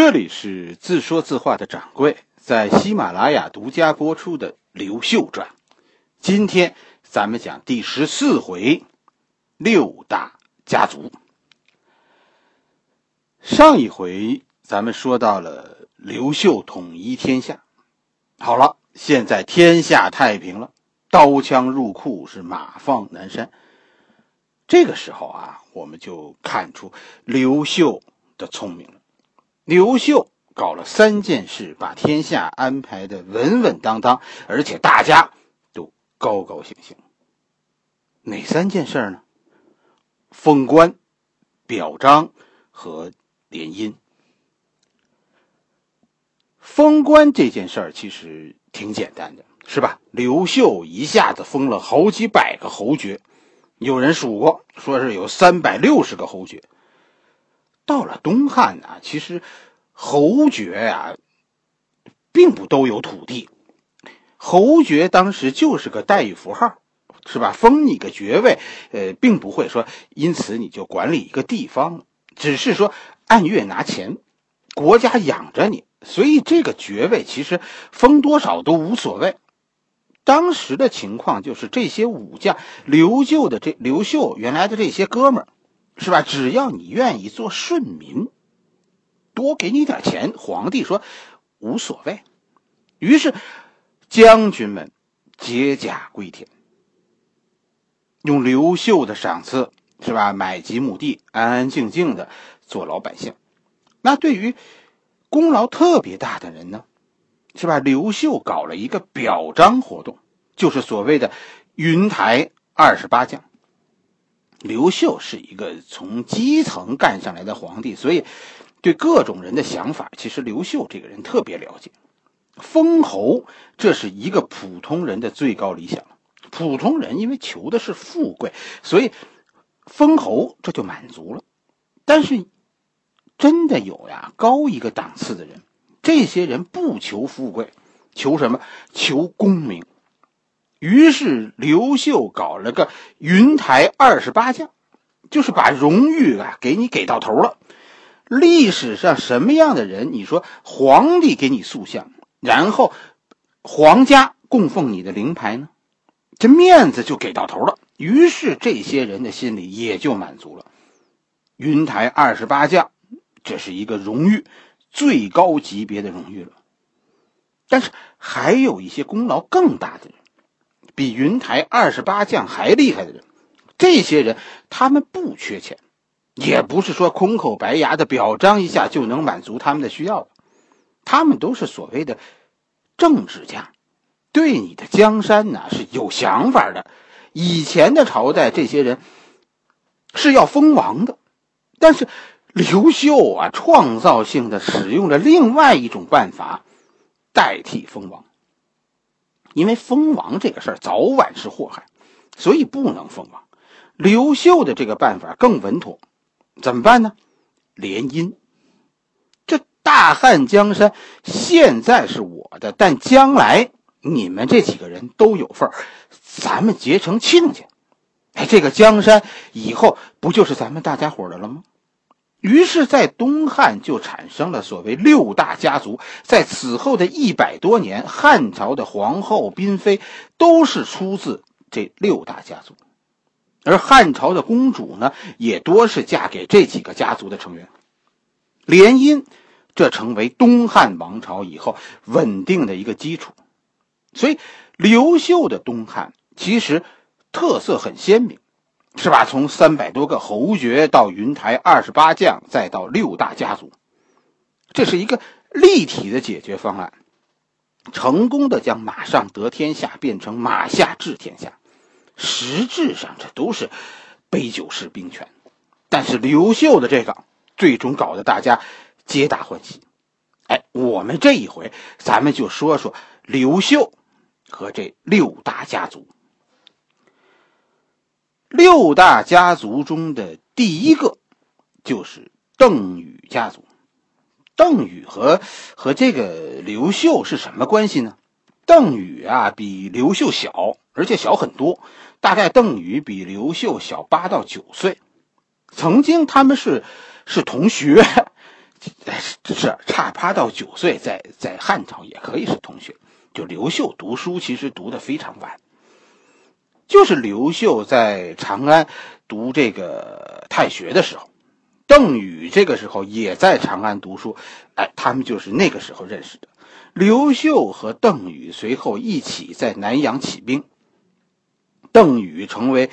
这里是自说自话的掌柜在喜马拉雅独家播出的《刘秀传》，今天咱们讲第十四回六大家族。上一回咱们说到了刘秀统一天下，好了，现在天下太平了，刀枪入库是马放南山。这个时候啊，我们就看出刘秀的聪明了。刘秀搞了三件事，把天下安排的稳稳当当，而且大家都高高兴兴。哪三件事呢？封官、表彰和联姻。封官这件事儿其实挺简单的，是吧？刘秀一下子封了好几百个侯爵，有人数过，说是有三百六十个侯爵。到了东汉啊，其实侯爵呀，并不都有土地。侯爵当时就是个待遇符号，是吧？封你个爵位，呃，并不会说因此你就管理一个地方，只是说按月拿钱，国家养着你，所以这个爵位其实封多少都无所谓。当时的情况就是这些武将，刘秀的这刘秀原来的这些哥们儿。是吧？只要你愿意做顺民，多给你点钱，皇帝说无所谓。于是将军们解甲归田，用刘秀的赏赐，是吧？买几亩地，安安静静的做老百姓。那对于功劳特别大的人呢，是吧？刘秀搞了一个表彰活动，就是所谓的云台二十八将。刘秀是一个从基层干上来的皇帝，所以对各种人的想法，其实刘秀这个人特别了解。封侯，这是一个普通人的最高理想。普通人因为求的是富贵，所以封侯这就满足了。但是真的有呀，高一个档次的人，这些人不求富贵，求什么？求功名。于是刘秀搞了个云台二十八将，就是把荣誉啊给你给到头了。历史上什么样的人？你说皇帝给你塑像，然后皇家供奉你的灵牌呢？这面子就给到头了。于是这些人的心里也就满足了。云台二十八将，这是一个荣誉，最高级别的荣誉了。但是还有一些功劳更大的人。比云台二十八将还厉害的人，这些人他们不缺钱，也不是说空口白牙的表彰一下就能满足他们的需要的，他们都是所谓的政治家，对你的江山呢是有想法的。以前的朝代，这些人是要封王的，但是刘秀啊，创造性的使用了另外一种办法，代替封王。因为封王这个事儿早晚是祸害，所以不能封王。刘秀的这个办法更稳妥，怎么办呢？联姻。这大汉江山现在是我的，但将来你们这几个人都有份儿，咱们结成亲家。哎，这个江山以后不就是咱们大家伙的了吗？于是，在东汉就产生了所谓六大家族。在此后的一百多年，汉朝的皇后、嫔妃都是出自这六大家族，而汉朝的公主呢，也多是嫁给这几个家族的成员。联姻，这成为东汉王朝以后稳定的一个基础。所以，刘秀的东汉其实特色很鲜明。是吧？从三百多个侯爵到云台二十八将，再到六大家族，这是一个立体的解决方案，成功的将马上得天下变成马下治天下。实质上，这都是杯酒释兵权。但是刘秀的这个，最终搞得大家皆大欢喜。哎，我们这一回，咱们就说说刘秀和这六大家族。六大家族中的第一个，就是邓禹家族。邓禹和和这个刘秀是什么关系呢？邓禹啊，比刘秀小，而且小很多，大概邓禹比刘秀小八到九岁。曾经他们是是同学，是差八到九岁，在在汉朝也可以是同学。就刘秀读书其实读的非常晚，就是刘秀在长安读这个太学的时候，邓禹这个时候也在长安读书，哎，他们就是那个时候认识的。刘秀和邓禹随后一起在南阳起兵，邓禹成为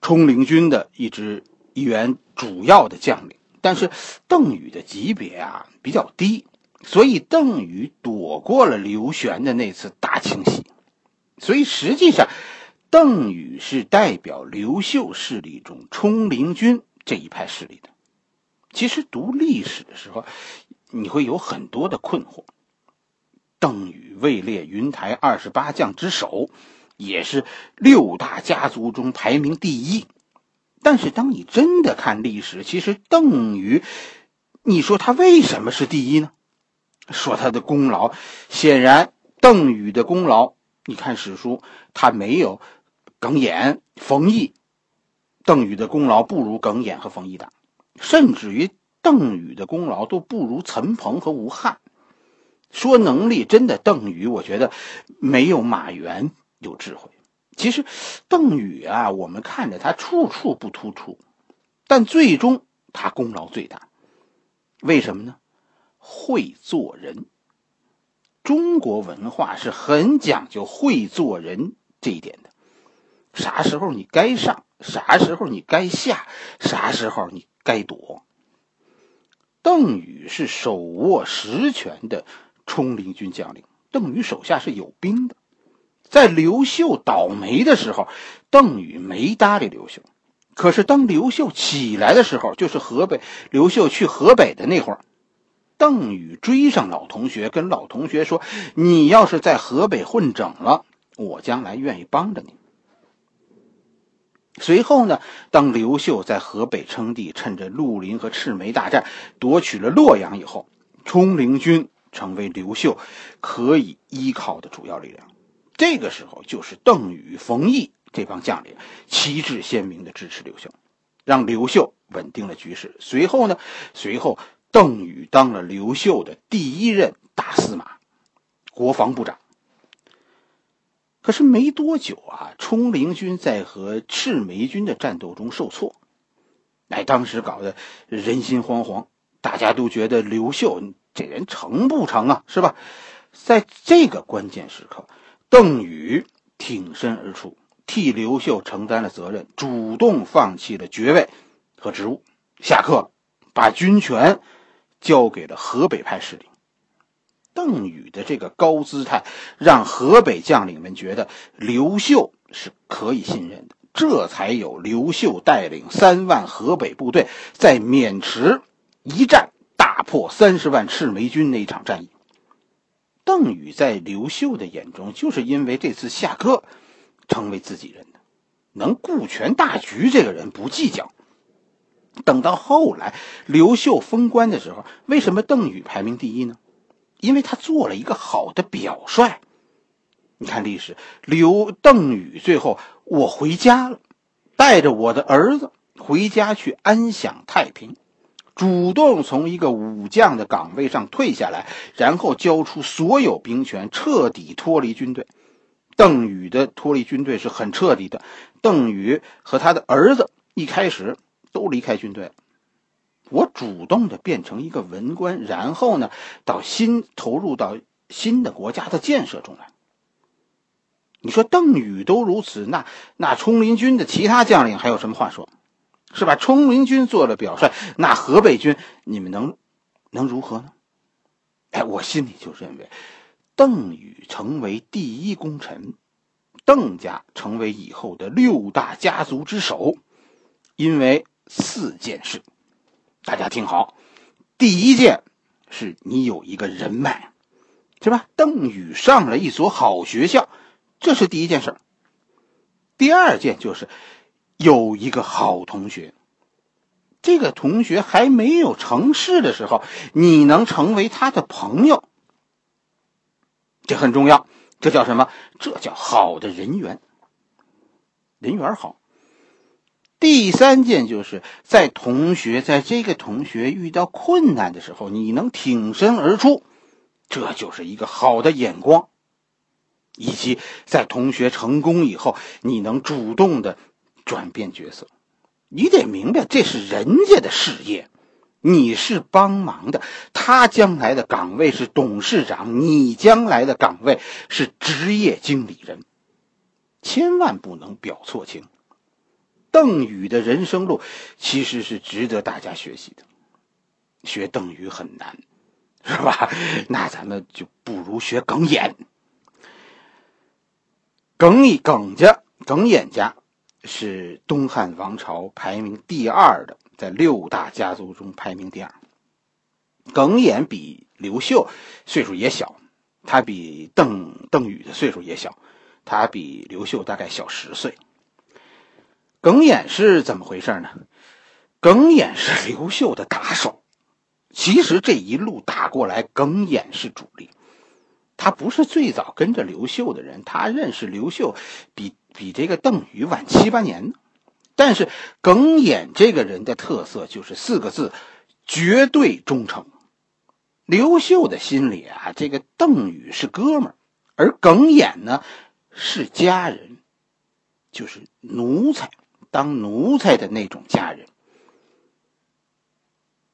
冲陵军的一支一员主要的将领。但是邓禹的级别啊比较低，所以邓禹躲过了刘玄的那次大清洗。所以实际上，邓禹是代表刘秀势力中冲陵军这一派势力的。其实读历史的时候，你会有很多的困惑。邓禹位列云台二十八将之首，也是六大家族中排名第一。但是，当你真的看历史，其实邓禹，你说他为什么是第一呢？说他的功劳，显然邓禹的功劳，你看史书，他没有耿弇、冯异，邓禹的功劳不如耿弇和冯异大，甚至于邓禹的功劳都不如陈鹏和吴汉。说能力，真的邓禹，我觉得没有马援有智慧。其实，邓禹啊，我们看着他处处不突出，但最终他功劳最大。为什么呢？会做人。中国文化是很讲究会做人这一点的。啥时候你该上，啥时候你该下，啥时候你该躲。邓禹是手握实权的冲陵军将领，邓禹手下是有兵的。在刘秀倒霉的时候，邓禹没搭理刘秀。可是当刘秀起来的时候，就是河北刘秀去河北的那会儿，邓禹追上老同学，跟老同学说：“你要是在河北混整了，我将来愿意帮着你。”随后呢，当刘秀在河北称帝，趁着绿林和赤眉大战夺取了洛阳以后，冲陵军成为刘秀可以依靠的主要力量。这个时候，就是邓禹、冯异这帮将领旗帜鲜明的支持刘秀，让刘秀稳定了局势。随后呢，随后邓禹当了刘秀的第一任大司马、国防部长。可是没多久啊，冲陵军在和赤眉军的战斗中受挫，哎，当时搞得人心惶惶，大家都觉得刘秀这人成不成啊？是吧？在这个关键时刻。邓禹挺身而出，替刘秀承担了责任，主动放弃了爵位和职务，下课，把军权交给了河北派势力。邓禹的这个高姿态，让河北将领们觉得刘秀是可以信任的，这才有刘秀带领三万河北部队在渑池一战大破三十万赤眉军那一场战役。邓禹在刘秀的眼中，就是因为这次下课，成为自己人的，能顾全大局。这个人不计较。等到后来刘秀封官的时候，为什么邓禹排名第一呢？因为他做了一个好的表率。你看历史，刘邓禹最后我回家了，带着我的儿子回家去安享太平。主动从一个武将的岗位上退下来，然后交出所有兵权，彻底脱离军队。邓禹的脱离军队是很彻底的。邓禹和他的儿子一开始都离开军队，我主动的变成一个文官，然后呢，到新投入到新的国家的建设中来。你说邓禹都如此，那那冲林军的其他将领还有什么话说？是吧？冲陵军做了表率，那河北军你们能能如何呢？哎，我心里就认为，邓禹成为第一功臣，邓家成为以后的六大家族之首，因为四件事，大家听好。第一件是你有一个人脉，是吧？邓禹上了一所好学校，这是第一件事第二件就是。有一个好同学，这个同学还没有成事的时候，你能成为他的朋友，这很重要。这叫什么？这叫好的人缘。人缘好。第三件就是在同学在这个同学遇到困难的时候，你能挺身而出，这就是一个好的眼光。以及在同学成功以后，你能主动的转变角色，你得明白这是人家的事业，你是帮忙的。他将来的岗位是董事长，你将来的岗位是职业经理人，千万不能表错情。邓禹的人生路其实是值得大家学习的，学邓禹很难，是吧？那咱们就不如学耿眼。耿以耿家、耿眼家是东汉王朝排名第二的，在六大家族中排名第二。耿眼比刘秀岁数也小，他比邓邓禹的岁数也小，他比刘秀大概小十岁。耿眼是怎么回事呢？耿眼是刘秀的打手，其实这一路打过来，耿眼是主力。他不是最早跟着刘秀的人，他认识刘秀比比这个邓禹晚七八年呢。但是耿眼这个人的特色就是四个字：绝对忠诚。刘秀的心里啊，这个邓禹是哥们儿，而耿眼呢是家人，就是奴才，当奴才的那种家人。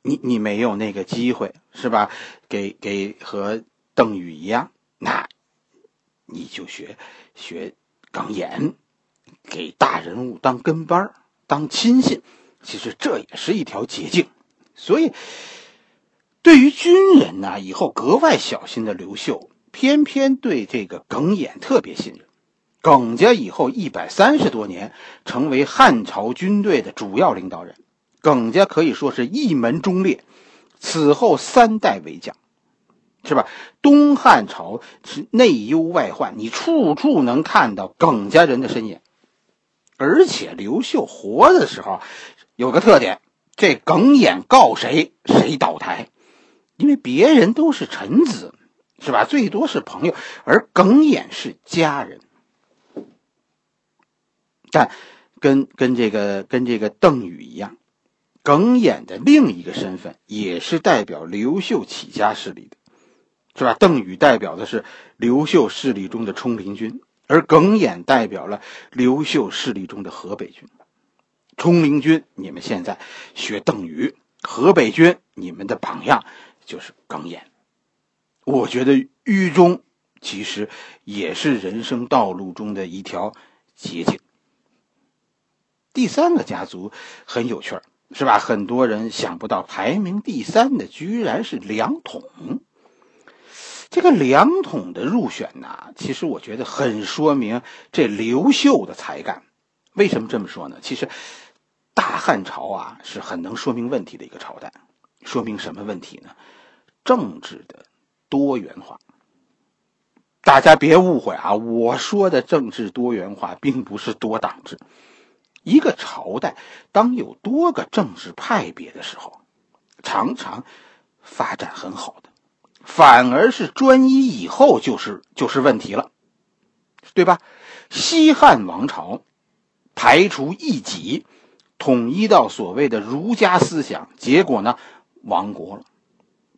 你你没有那个机会是吧？给给和。邓禹一样，那你就学学耿演，给大人物当跟班当亲信，其实这也是一条捷径。所以，对于军人呢，以后格外小心的刘秀，偏偏对这个耿演特别信任。耿家以后一百三十多年，成为汉朝军队的主要领导人。耿家可以说是一门忠烈，此后三代为将。是吧？东汉朝是内忧外患，你处处能看到耿家人的身影。而且刘秀活的时候有个特点，这耿眼告谁谁倒台，因为别人都是臣子，是吧？最多是朋友，而耿眼是家人。但跟跟这个跟这个邓禹一样，耿眼的另一个身份也是代表刘秀起家势力的。是吧？邓禹代表的是刘秀势力中的冲林军，而耿眼代表了刘秀势力中的河北军。冲林军，你们现在学邓禹；河北军，你们的榜样就是耿眼。我觉得狱中其实也是人生道路中的一条捷径。第三个家族很有趣儿，是吧？很多人想不到，排名第三的居然是梁统。这个两统的入选呢，其实我觉得很说明这刘秀的才干。为什么这么说呢？其实，大汉朝啊是很能说明问题的一个朝代。说明什么问题呢？政治的多元化。大家别误会啊，我说的政治多元化并不是多党制。一个朝代当有多个政治派别的时候，常常发展很好的。反而是专一以后就是就是问题了，对吧？西汉王朝排除异己，统一到所谓的儒家思想，结果呢亡国了。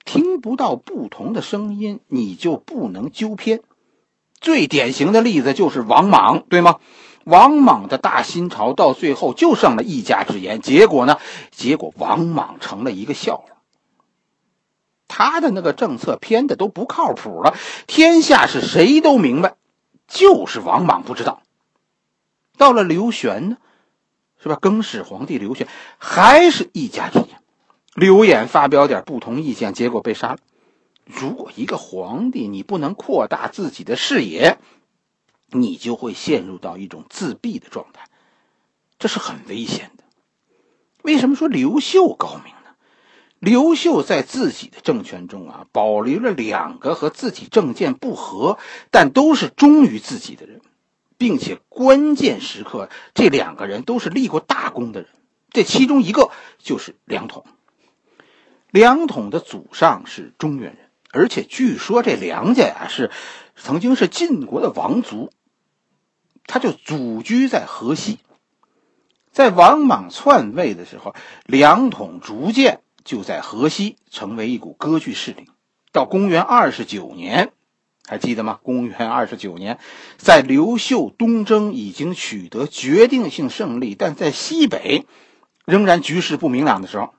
听不到不同的声音，你就不能纠偏。最典型的例子就是王莽，对吗？王莽的大新朝到最后就剩了一家之言，结果呢？结果王莽成了一个笑话。他的那个政策偏的都不靠谱了，天下是谁都明白，就是王莽不知道。到了刘玄呢，是吧？更始皇帝刘玄还是一家之言，刘演发表点不同意见，结果被杀了。如果一个皇帝你不能扩大自己的视野，你就会陷入到一种自闭的状态，这是很危险的。为什么说刘秀高明？刘秀在自己的政权中啊，保留了两个和自己政见不合，但都是忠于自己的人，并且关键时刻，这两个人都是立过大功的人。这其中一个就是梁统。梁统的祖上是中原人，而且据说这梁家呀是曾经是晋国的王族，他就祖居在河西。在王莽篡位的时候，梁统逐渐就在河西成为一股割据势力。到公元二十九年，还记得吗？公元二十九年，在刘秀东征已经取得决定性胜利，但在西北仍然局势不明朗的时候，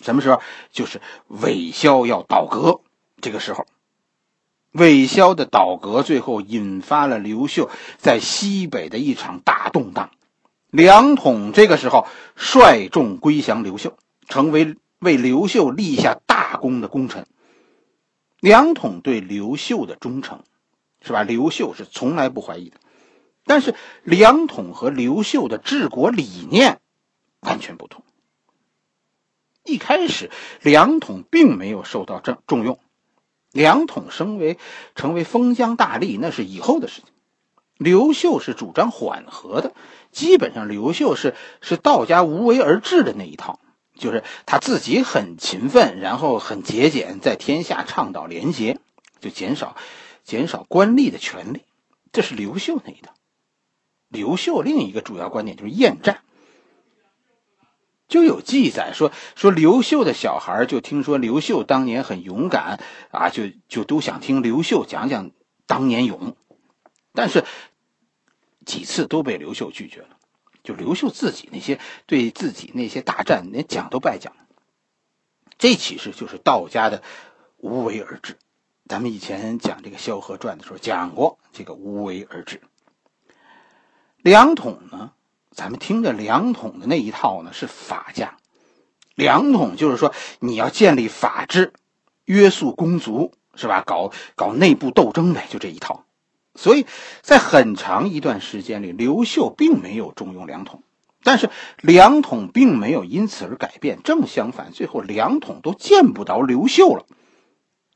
什么时候？就是韦骁要倒戈这个时候。韦骁的倒戈最后引发了刘秀在西北的一场大动荡。梁统这个时候率众归降刘秀，成为为刘秀立下大功的功臣。梁统对刘秀的忠诚，是吧？刘秀是从来不怀疑的。但是梁统和刘秀的治国理念完全不同。一开始，梁统并没有受到重重用。梁统升为成为封疆大吏，那是以后的事情。刘秀是主张缓和的。基本上，刘秀是是道家无为而治的那一套，就是他自己很勤奋，然后很节俭，在天下倡导廉洁，就减少减少官吏的权利，这是刘秀那一套。刘秀另一个主要观点就是厌战，就有记载说说刘秀的小孩就听说刘秀当年很勇敢啊，就就都想听刘秀讲讲当年勇，但是。几次都被刘秀拒绝了，就刘秀自己那些对自己那些大战连讲都不爱讲，这其实就是道家的无为而治。咱们以前讲这个《萧何传》的时候讲过这个无为而治。梁统呢，咱们听着梁统的那一套呢是法家，梁统就是说你要建立法治，约束公族是吧？搞搞内部斗争呗，就这一套。所以在很长一段时间里，刘秀并没有重用梁统，但是梁统并没有因此而改变，正相反，最后梁统都见不着刘秀了，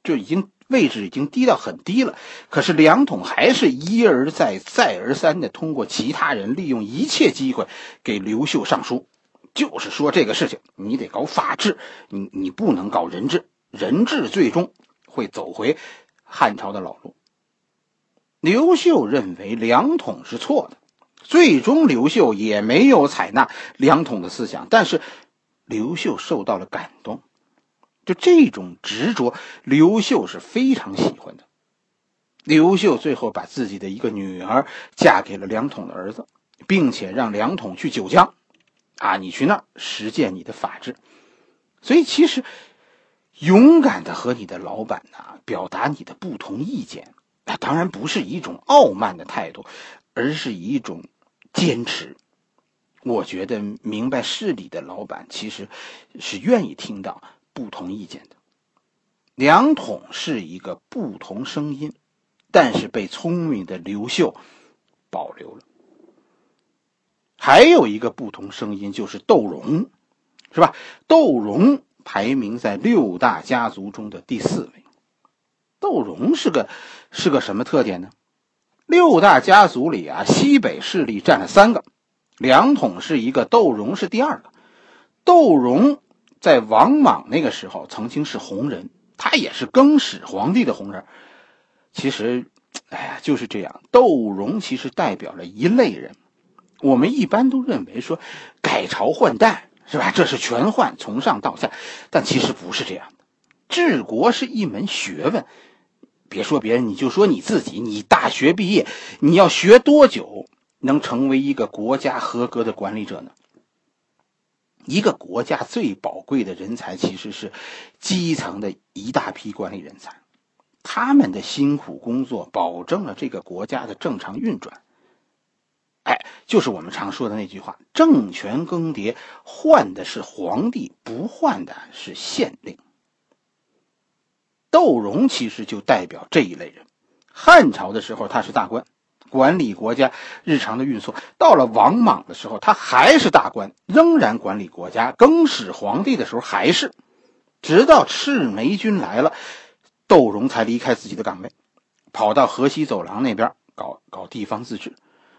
就已经位置已经低到很低了。可是梁统还是一而再、再而三的通过其他人利用一切机会给刘秀上书，就是说这个事情你得搞法治，你你不能搞人治，人治最终会走回汉朝的老路。刘秀认为梁统是错的，最终刘秀也没有采纳梁统的思想，但是刘秀受到了感动，就这种执着，刘秀是非常喜欢的。刘秀最后把自己的一个女儿嫁给了梁统的儿子，并且让梁统去九江，啊，你去那儿实践你的法治。所以，其实勇敢的和你的老板呐表达你的不同意见。那当然不是一种傲慢的态度，而是一种坚持。我觉得明白事理的老板其实是愿意听到不同意见的。两统是一个不同声音，但是被聪明的刘秀保留了。还有一个不同声音就是窦融，是吧？窦融排名在六大家族中的第四位。窦融是个是个什么特点呢？六大家族里啊，西北势力占了三个，梁统是一个，窦融是第二个。窦融在王莽那个时候曾经是红人，他也是更始皇帝的红人。其实，哎呀，就是这样。窦融其实代表了一类人。我们一般都认为说改朝换代是吧？这是全换，从上到下，但其实不是这样的。治国是一门学问。别说别人，你就说你自己。你大学毕业，你要学多久能成为一个国家合格的管理者呢？一个国家最宝贵的人才其实是基层的一大批管理人才，他们的辛苦工作保证了这个国家的正常运转。哎，就是我们常说的那句话：政权更迭，换的是皇帝，不换的是县令。窦融其实就代表这一类人。汉朝的时候他是大官，管理国家日常的运作；到了王莽的时候，他还是大官，仍然管理国家。更始皇帝的时候还是，直到赤眉军来了，窦融才离开自己的岗位，跑到河西走廊那边搞搞地方自治。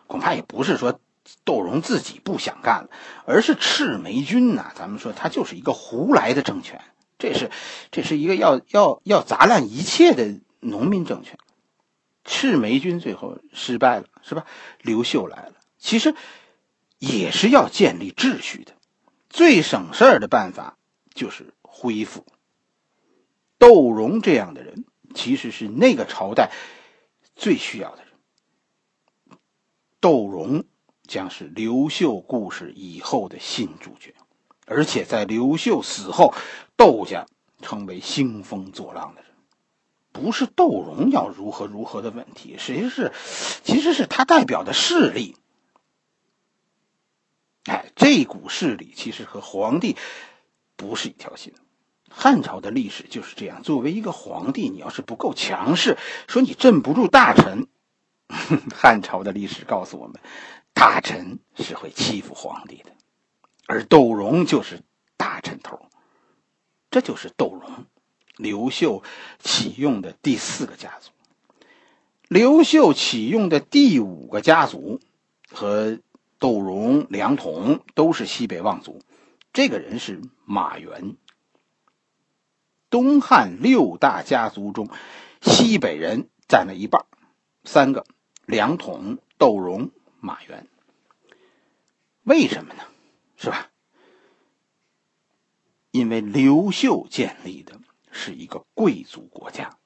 恐怕也不是说窦融自己不想干了，而是赤眉军呐，咱们说他就是一个胡来的政权。这是，这是一个要要要砸烂一切的农民政权。赤眉军最后失败了，是吧？刘秀来了。其实，也是要建立秩序的。最省事儿的办法就是恢复。窦融这样的人，其实是那个朝代最需要的人。窦融将是刘秀故事以后的新主角，而且在刘秀死后，窦家成为兴风作浪的人。不是窦融要如何如何的问题，实际是，其实是他代表的势力。哎，这股势力其实和皇帝不是一条心。汉朝的历史就是这样。作为一个皇帝，你要是不够强势，说你镇不住大臣，汉朝的历史告诉我们，大臣是会欺负皇帝的。而窦融就是大臣头，这就是窦融。刘秀启用的第四个家族，刘秀启用的第五个家族和窦融、梁统都是西北望族。这个人是马援。东汉六大家族中，西北人占了一半，三个：梁统、窦融、马援。为什么呢？是吧？因为刘秀建立的。是一个贵族国家，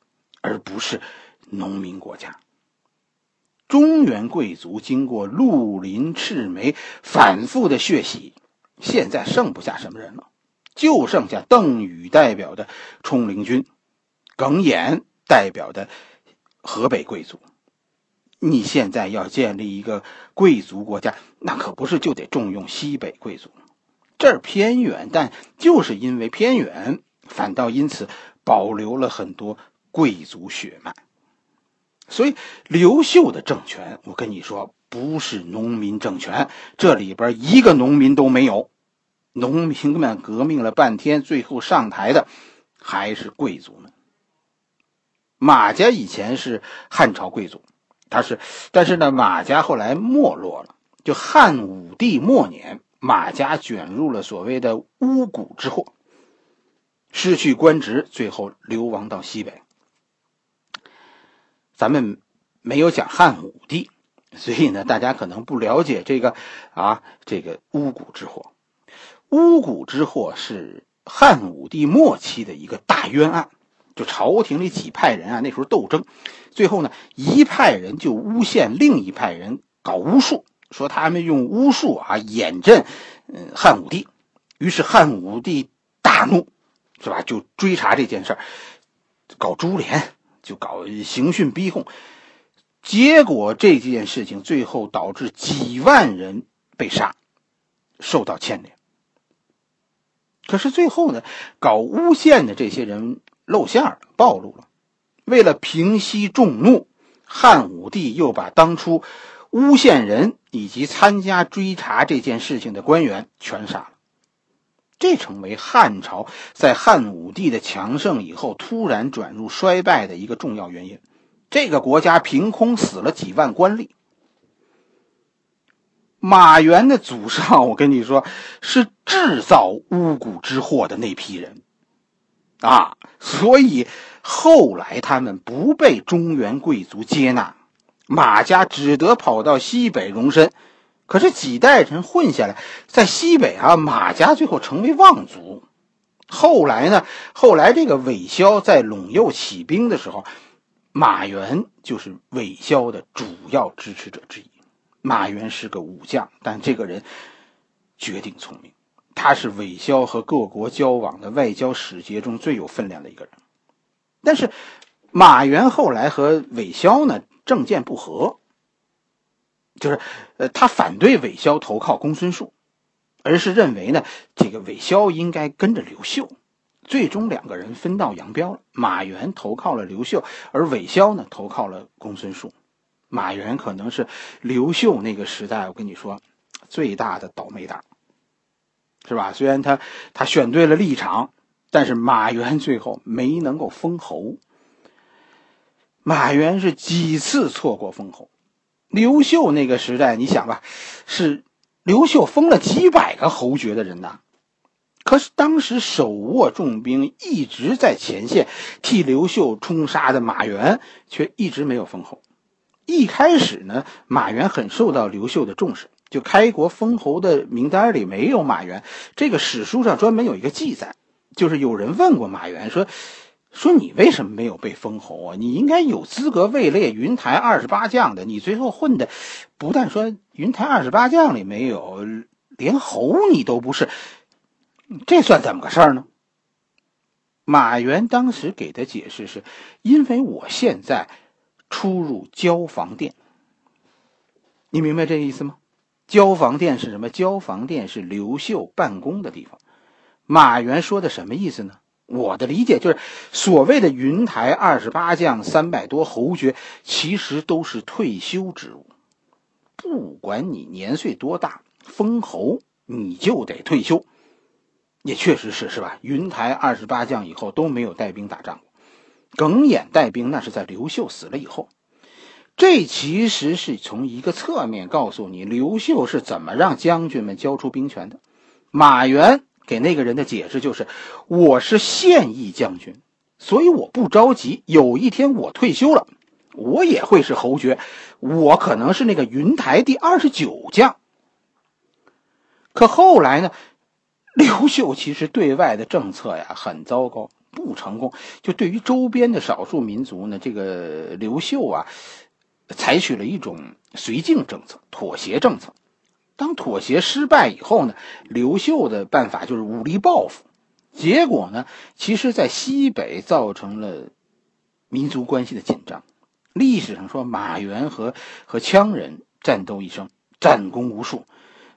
而不是农民国家。中原贵族经过绿林赤眉反复的血洗，现在剩不下什么人了，就剩下邓禹代表的冲灵军，耿弇代表的河北贵族。你现在要建立一个贵族国家，那可不是就得重用西北贵族。这儿偏远，但就是因为偏远。反倒因此保留了很多贵族血脉，所以刘秀的政权，我跟你说，不是农民政权，这里边一个农民都没有。农民们革命了半天，最后上台的还是贵族们。马家以前是汉朝贵族，他是，但是呢，马家后来没落了。就汉武帝末年，马家卷入了所谓的巫蛊之祸。失去官职，最后流亡到西北。咱们没有讲汉武帝，所以呢，大家可能不了解这个啊，这个巫蛊之祸。巫蛊之祸是汉武帝末期的一个大冤案，就朝廷里几派人啊，那时候斗争，最后呢，一派人就诬陷另一派人搞巫术，说他们用巫术啊掩镇嗯汉武帝，于是汉武帝大怒。是吧？就追查这件事儿，搞株连，就搞刑讯逼供，结果这件事情最后导致几万人被杀，受到牵连。可是最后呢，搞诬陷的这些人露馅了，暴露了。为了平息众怒，汉武帝又把当初诬陷人以及参加追查这件事情的官员全杀了。这成为汉朝在汉武帝的强盛以后突然转入衰败的一个重要原因。这个国家凭空死了几万官吏。马援的祖上，我跟你说，是制造巫蛊之祸的那批人啊，所以后来他们不被中原贵族接纳，马家只得跑到西北容身。可是几代人混下来，在西北啊，马家最后成为望族。后来呢？后来这个韦骁在陇右起兵的时候，马援就是韦骁的主要支持者之一。马援是个武将，但这个人绝顶聪明。他是韦骁和各国交往的外交使节中最有分量的一个人。但是马援后来和韦骁呢政见不合。就是，呃，他反对韦骁投靠公孙述，而是认为呢，这个韦骁应该跟着刘秀。最终两个人分道扬镳了。马援投靠了刘秀，而韦骁呢投靠了公孙述。马援可能是刘秀那个时代，我跟你说，最大的倒霉蛋，是吧？虽然他他选对了立场，但是马援 最后没能够封侯。马援是几次错过封侯。刘秀那个时代，你想吧，是刘秀封了几百个侯爵的人呐。可是当时手握重兵，一直在前线替刘秀冲杀的马援，却一直没有封侯。一开始呢，马援很受到刘秀的重视，就开国封侯的名单里没有马援。这个史书上专门有一个记载，就是有人问过马援说：“说你为什么没有被封侯啊？你应该有资格位列云台二十八将的。你最后混的不但说云台二十八将里没有，连侯你都不是，这算怎么个事儿呢？”马援当时给的解释是：“因为我现在出入交房殿。”你明白这意思吗？交房殿是什么？交房殿是刘秀办公的地方。马援说的什么意思呢？我的理解就是，所谓的云台二十八将、三百多侯爵，其实都是退休职务。不管你年岁多大，封侯你就得退休。也确实是，是吧？云台二十八将以后都没有带兵打仗过。耿弇带兵那是在刘秀死了以后。这其实是从一个侧面告诉你刘秀是怎么让将军们交出兵权的。马援给那个人的解释就是：“我是现役将军，所以我不着急。有一天我退休了，我也会是侯爵，我可能是那个云台第二十九将。”可后来呢，刘秀其实对外的政策呀很糟糕，不成功。就对于周边的少数民族呢，这个刘秀啊。采取了一种绥靖政策、妥协政策。当妥协失败以后呢，刘秀的办法就是武力报复。结果呢，其实，在西北造成了民族关系的紧张。历史上说，马援和和羌人战斗一生，战功无数。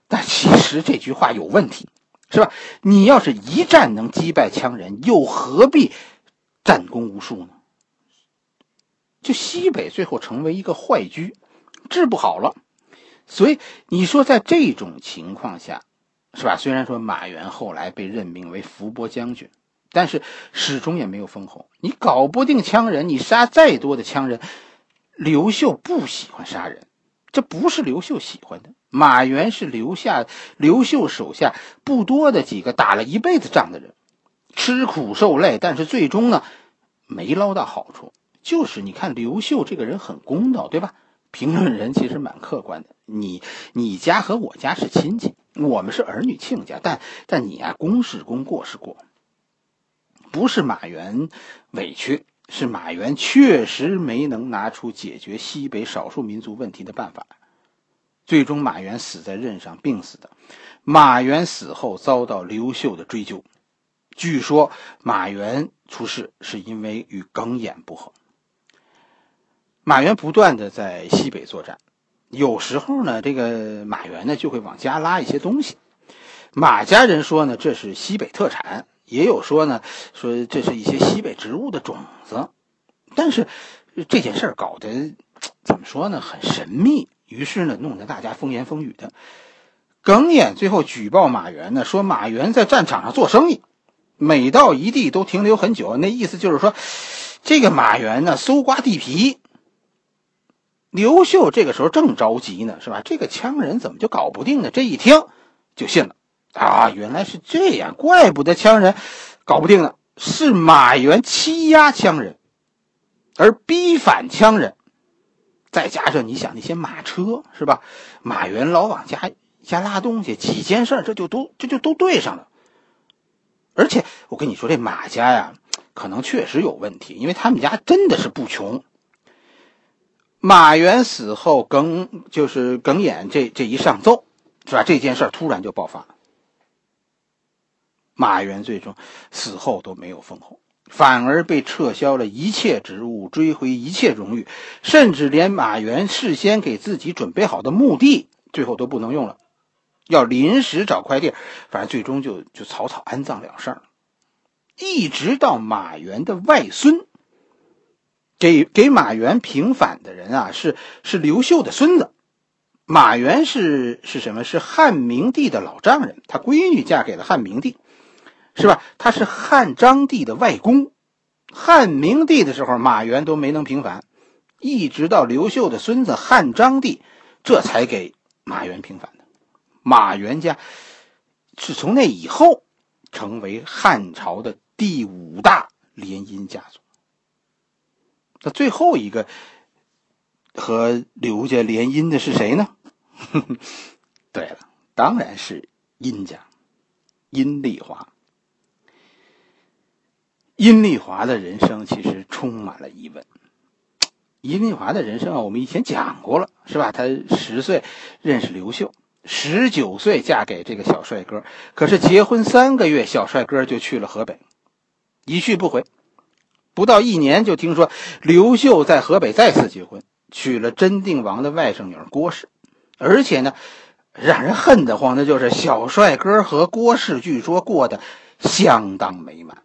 但其实这句话有问题，是吧？你要是一战能击败羌人，又何必战功无数呢？就西北最后成为一个坏局，治不好了，所以你说在这种情况下，是吧？虽然说马援后来被任命为伏波将军，但是始终也没有封侯。你搞不定羌人，你杀再多的羌人，刘秀不喜欢杀人，这不是刘秀喜欢的。马援是留下刘秀手下不多的几个打了一辈子仗的人，吃苦受累，但是最终呢，没捞到好处。就是你看刘秀这个人很公道，对吧？评论人其实蛮客观的。你你家和我家是亲戚，我们是儿女亲家，但但你呀，公是公，过是过。不是马援委屈，是马援确实没能拿出解决西北少数民族问题的办法。最终马援死在任上，病死的。马援死后遭到刘秀的追究，据说马援出事是因为与耿弇不和。马原不断的在西北作战，有时候呢，这个马原呢就会往家拉一些东西。马家人说呢，这是西北特产，也有说呢，说这是一些西北植物的种子。但是这件事儿搞得怎么说呢，很神秘。于是呢，弄得大家风言风语的。耿弇最后举报马原呢，说马原在战场上做生意，每到一地都停留很久。那意思就是说，这个马原呢，搜刮地皮。刘秀这个时候正着急呢，是吧？这个羌人怎么就搞不定呢？这一听就信了啊！原来是这样，怪不得羌人搞不定呢，是马援欺压羌人，而逼反羌人，再加上你想那些马车是吧？马援老往家家拉东西，几件事这就都这就都对上了。而且我跟你说，这马家呀，可能确实有问题，因为他们家真的是不穷。马原死后，耿就是耿弇这这一上奏，是吧？这件事突然就爆发了。马原最终死后都没有封侯，反而被撤销了一切职务，追回一切荣誉，甚至连马原事先给自己准备好的墓地，最后都不能用了，要临时找块地。反正最终就就草草安葬了事儿。一直到马原的外孙。给给马援平反的人啊，是是刘秀的孙子。马援是是什么？是汉明帝的老丈人，他闺女嫁给了汉明帝，是吧？他是汉章帝的外公。汉明帝的时候，马援都没能平反，一直到刘秀的孙子汉章帝，这才给马援平反的。马援家是从那以后成为汉朝的第五大联姻家族。那最后一个和刘家联姻的是谁呢？对了，当然是殷家，殷丽华。殷丽华的人生其实充满了疑问。殷丽华的人生啊，我们以前讲过了，是吧？她十岁认识刘秀，十九岁嫁给这个小帅哥。可是结婚三个月，小帅哥就去了河北，一去不回。不到一年，就听说刘秀在河北再次结婚，娶了真定王的外甥女郭氏。而且呢，让人恨得慌的就是小帅哥和郭氏，据说过得相当美满。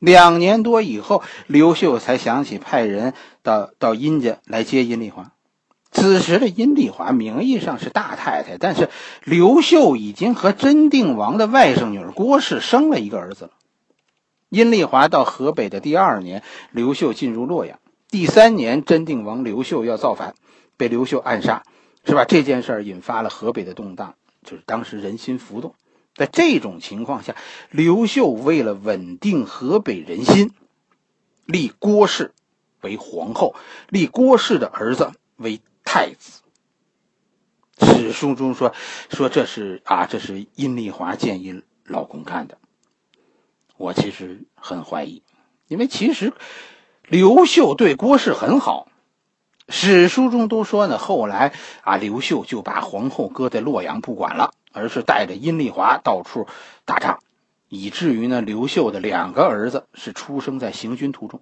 两年多以后，刘秀才想起派人到到殷家来接殷丽华。此时的殷丽华名义上是大太太，但是刘秀已经和真定王的外甥女郭氏生了一个儿子了。殷丽华到河北的第二年，刘秀进入洛阳。第三年，真定王刘秀要造反，被刘秀暗杀，是吧？这件事引发了河北的动荡，就是当时人心浮动。在这种情况下，刘秀为了稳定河北人心，立郭氏为皇后，立郭氏的儿子为太子。史书中说说这是啊，这是殷丽华建议老公干的。我其实很怀疑，因为其实刘秀对郭氏很好。史书中都说呢，后来啊，刘秀就把皇后搁在洛阳不管了。而是带着殷丽华到处打仗，以至于呢，刘秀的两个儿子是出生在行军途中。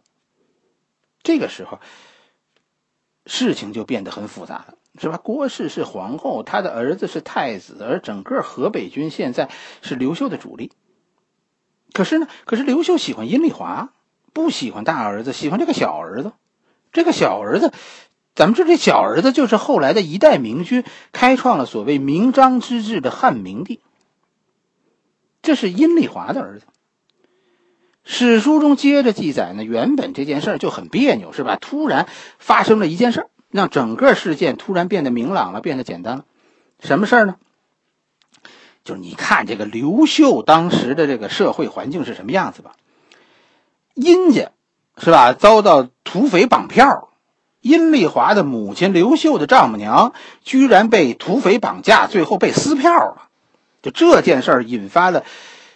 这个时候，事情就变得很复杂了，是吧？郭氏是皇后，她的儿子是太子，而整个河北军现在是刘秀的主力。可是呢，可是刘秀喜欢殷丽华，不喜欢大儿子，喜欢这个小儿子。这个小儿子。咱们说这小儿子就是后来的一代明君，开创了所谓明章之治的汉明帝。这是殷丽华的儿子。史书中接着记载呢，原本这件事就很别扭，是吧？突然发生了一件事，让整个事件突然变得明朗了，变得简单了。什么事呢？就是你看这个刘秀当时的这个社会环境是什么样子吧？殷家是吧？遭到土匪绑票。殷丽华的母亲刘秀的丈母娘居然被土匪绑架，最后被撕票了。就这件事儿引发了，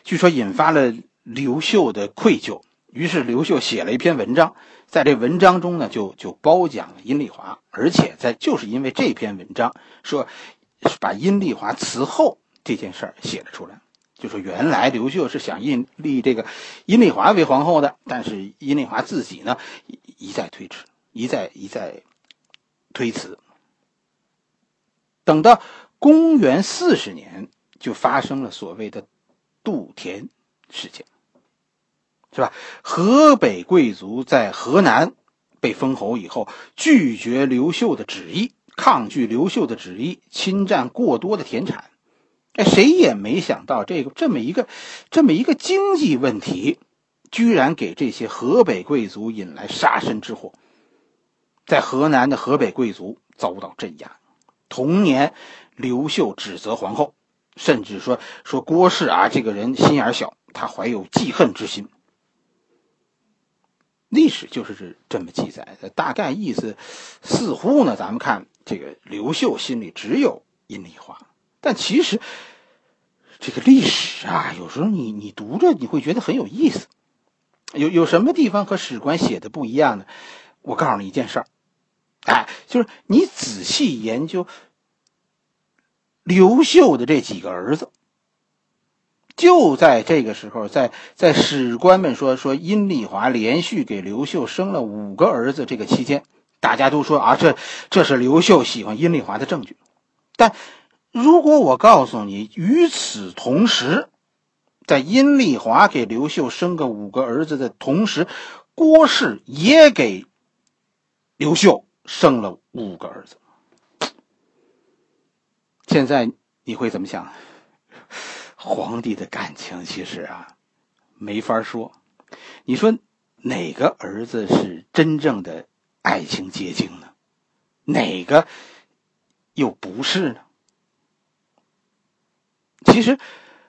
据说引发了刘秀的愧疚。于是刘秀写了一篇文章，在这文章中呢，就就褒奖了殷丽华，而且在就是因为这篇文章，说把殷丽华辞后这件事儿写了出来。就说原来刘秀是想印立这个殷丽华为皇后的，但是殷丽华自己呢一再推迟。一再一再推辞，等到公元四十年，就发生了所谓的杜田事件，是吧？河北贵族在河南被封侯以后，拒绝刘秀的旨意，抗拒刘秀的旨意，侵占过多的田产。哎，谁也没想到这个这么一个这么一个经济问题，居然给这些河北贵族引来杀身之祸。在河南的河北贵族遭到镇压。同年，刘秀指责皇后，甚至说说郭氏啊，这个人心眼小，他怀有记恨之心。历史就是这么记载的，大概意思似乎呢，咱们看这个刘秀心里只有殷丽华，但其实这个历史啊，有时候你你读着你会觉得很有意思。有有什么地方和史官写的不一样呢？我告诉你一件事儿。哎，就是你仔细研究刘秀的这几个儿子，就在这个时候，在在史官们说说殷丽华连续给刘秀生了五个儿子这个期间，大家都说啊，这这是刘秀喜欢殷丽华的证据。但如果我告诉你，与此同时，在殷丽华给刘秀生个五个儿子的同时，郭氏也给刘秀。生了五个儿子，现在你会怎么想？皇帝的感情其实啊，没法说。你说哪个儿子是真正的爱情结晶呢？哪个又不是呢？其实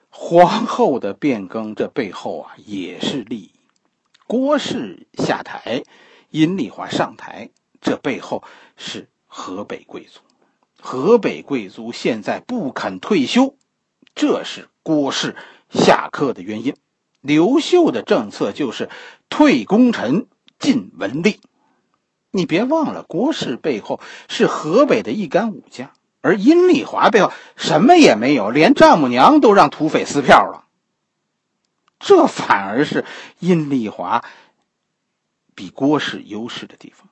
皇后的变更，这背后啊也是利益。郭氏下台，殷丽华上台。这背后是河北贵族，河北贵族现在不肯退休，这是郭氏下课的原因。刘秀的政策就是退功臣，进文吏。你别忘了，郭氏背后是河北的一干武将，而阴丽华背后什么也没有，连丈母娘都让土匪撕票了。这反而是阴丽华比郭氏优势的地方。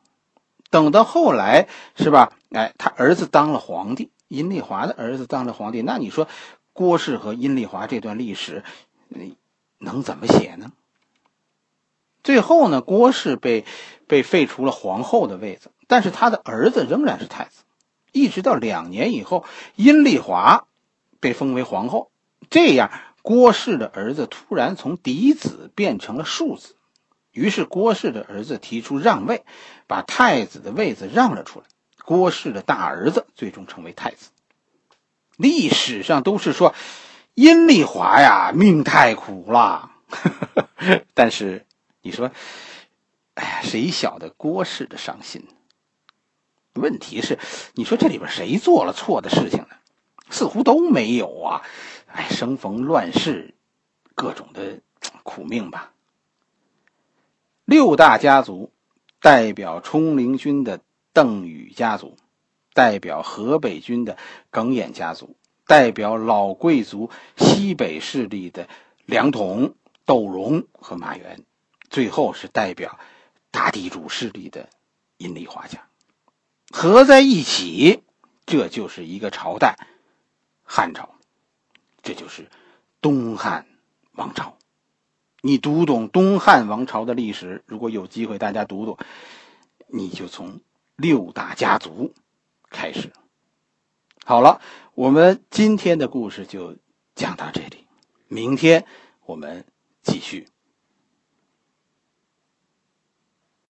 等到后来，是吧？哎，他儿子当了皇帝，阴丽华的儿子当了皇帝，那你说郭氏和阴丽华这段历史，能怎么写呢？最后呢，郭氏被被废除了皇后的位子，但是他的儿子仍然是太子，一直到两年以后，阴丽华被封为皇后，这样郭氏的儿子突然从嫡子变成了庶子。于是郭氏的儿子提出让位，把太子的位子让了出来。郭氏的大儿子最终成为太子。历史上都是说，阴丽华呀命太苦了。但是你说，哎呀，谁晓得郭氏的伤心？问题是，你说这里边谁做了错的事情呢？似乎都没有啊。哎，生逢乱世，各种的苦命吧。六大家族，代表冲灵军的邓禹家族，代表河北军的耿弇家族，代表老贵族西北势力的梁统、窦融和马援，最后是代表大地主势力的阴丽华家，合在一起，这就是一个朝代——汉朝，这就是东汉王朝。你读懂东汉王朝的历史，如果有机会，大家读读，你就从六大家族开始。好了，我们今天的故事就讲到这里，明天我们继续。